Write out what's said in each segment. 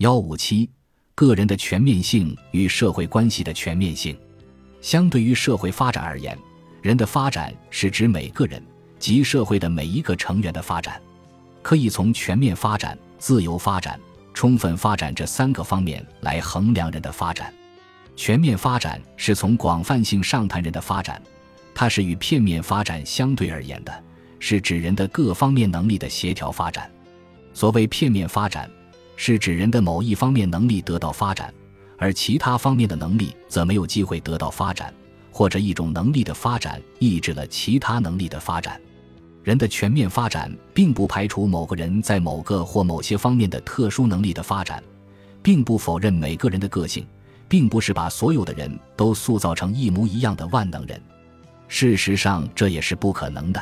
幺五七，个人的全面性与社会关系的全面性。相对于社会发展而言，人的发展是指每个人及社会的每一个成员的发展，可以从全面发展、自由发展、充分发展这三个方面来衡量人的发展。全面发展是从广泛性上谈人的发展，它是与片面发展相对而言的，是指人的各方面能力的协调发展。所谓片面发展，是指人的某一方面能力得到发展，而其他方面的能力则没有机会得到发展，或者一种能力的发展抑制了其他能力的发展。人的全面发展并不排除某个人在某个或某些方面的特殊能力的发展，并不否认每个人的个性。并不是把所有的人都塑造成一模一样的万能人，事实上这也是不可能的。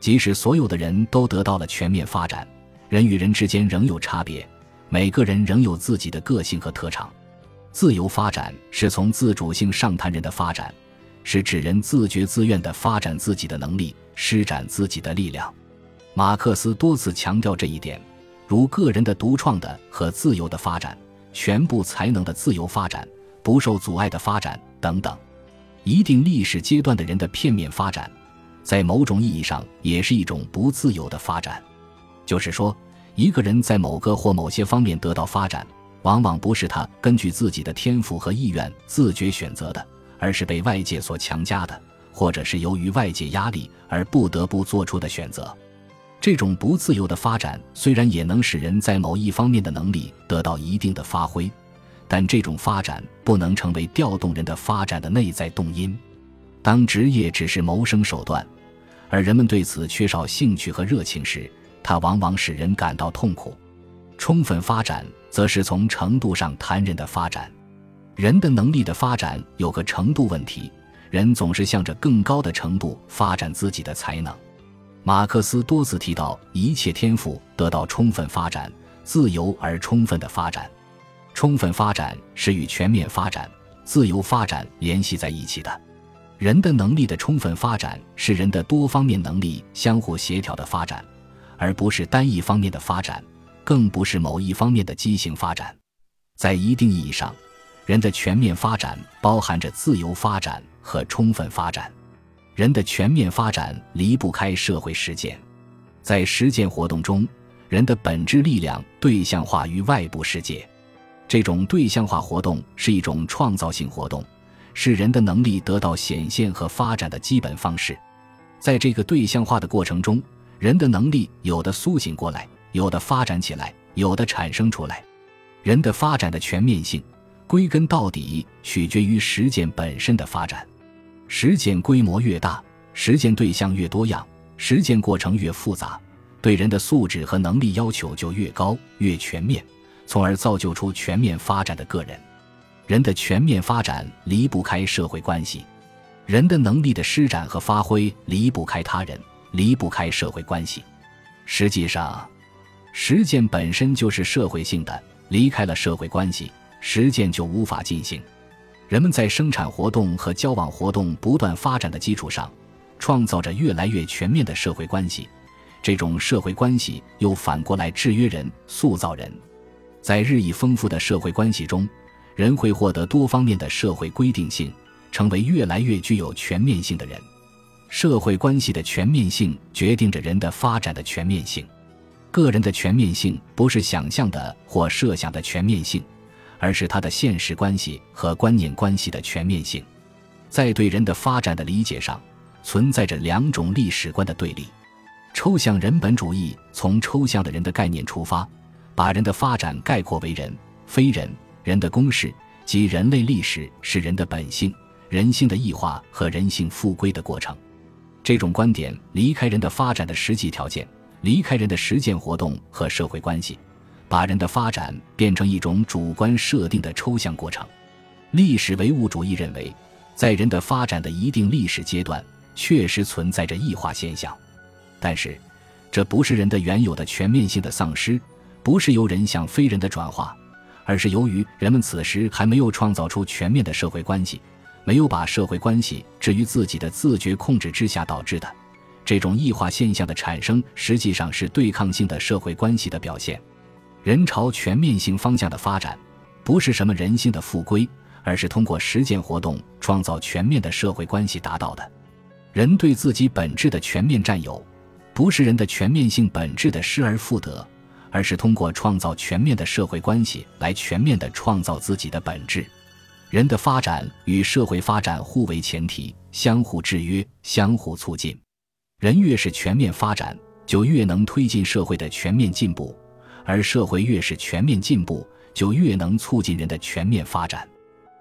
即使所有的人都得到了全面发展，人与人之间仍有差别，每个人仍有自己的个性和特长。自由发展是从自主性上谈人的发展，是指人自觉自愿地发展自己的能力，施展自己的力量。马克思多次强调这一点，如个人的独创的和自由的发展。全部才能的自由发展，不受阻碍的发展等等，一定历史阶段的人的片面发展，在某种意义上也是一种不自由的发展。就是说，一个人在某个或某些方面得到发展，往往不是他根据自己的天赋和意愿自觉选择的，而是被外界所强加的，或者是由于外界压力而不得不做出的选择。这种不自由的发展，虽然也能使人在某一方面的能力得到一定的发挥，但这种发展不能成为调动人的发展的内在动因。当职业只是谋生手段，而人们对此缺少兴趣和热情时，它往往使人感到痛苦。充分发展则是从程度上谈人的发展。人的能力的发展有个程度问题，人总是向着更高的程度发展自己的才能。马克思多次提到，一切天赋得到充分发展，自由而充分的发展。充分发展是与全面发展、自由发展联系在一起的。人的能力的充分发展是人的多方面能力相互协调的发展，而不是单一方面的发展，更不是某一方面的畸形发展。在一定意义上，人的全面发展包含着自由发展和充分发展。人的全面发展离不开社会实践，在实践活动中，人的本质力量对象化于外部世界。这种对象化活动是一种创造性活动，是人的能力得到显现和发展的基本方式。在这个对象化的过程中，人的能力有的苏醒过来，有的发展起来，有的产生出来。人的发展的全面性，归根到底取决于实践本身的发展。实践规模越大，实践对象越多样，实践过程越复杂，对人的素质和能力要求就越高、越全面，从而造就出全面发展的个人。人的全面发展离不开社会关系，人的能力的施展和发挥离不开他人，离不开社会关系。实际上，实践本身就是社会性的，离开了社会关系，实践就无法进行。人们在生产活动和交往活动不断发展的基础上，创造着越来越全面的社会关系。这种社会关系又反过来制约人、塑造人。在日益丰富的社会关系中，人会获得多方面的社会规定性，成为越来越具有全面性的人。社会关系的全面性决定着人的发展的全面性。个人的全面性不是想象的或设想的全面性。而是他的现实关系和观念关系的全面性，在对人的发展的理解上，存在着两种历史观的对立。抽象人本主义从抽象的人的概念出发，把人的发展概括为人、非人、人的公式及人类历史是人的本性、人性的异化和人性复归的过程。这种观点离开人的发展的实际条件，离开人的实践活动和社会关系。把人的发展变成一种主观设定的抽象过程。历史唯物主义认为，在人的发展的一定历史阶段，确实存在着异化现象，但是，这不是人的原有的全面性的丧失，不是由人向非人的转化，而是由于人们此时还没有创造出全面的社会关系，没有把社会关系置于自己的自觉控制之下导致的。这种异化现象的产生，实际上是对抗性的社会关系的表现。人朝全面性方向的发展，不是什么人性的复归，而是通过实践活动创造全面的社会关系达到的。人对自己本质的全面占有，不是人的全面性本质的失而复得，而是通过创造全面的社会关系来全面的创造自己的本质。人的发展与社会发展互为前提，相互制约，相互促进。人越是全面发展，就越能推进社会的全面进步；而社会越是全面进步，就越能促进人的全面发展。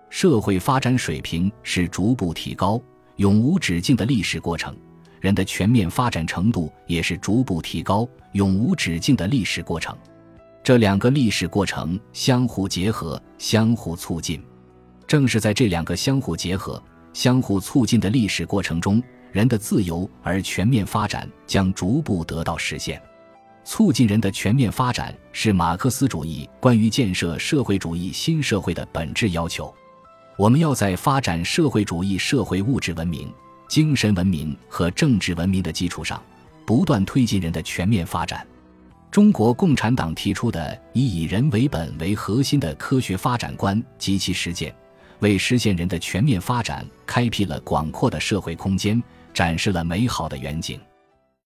社会发展水平是逐步提高、永无止境的历史过程，人的全面发展程度也是逐步提高、永无止境的历史过程。这两个历史过程相互结合、相互促进。正是在这两个相互结合、相互促进的历史过程中，人的自由而全面发展将逐步得到实现。促进人的全面发展是马克思主义关于建设社会主义新社会的本质要求。我们要在发展社会主义社会物质文明、精神文明和政治文明的基础上，不断推进人的全面发展。中国共产党提出的以以人为本为核心的科学发展观及其实践。为实现人的全面发展开辟了广阔的社会空间，展示了美好的远景。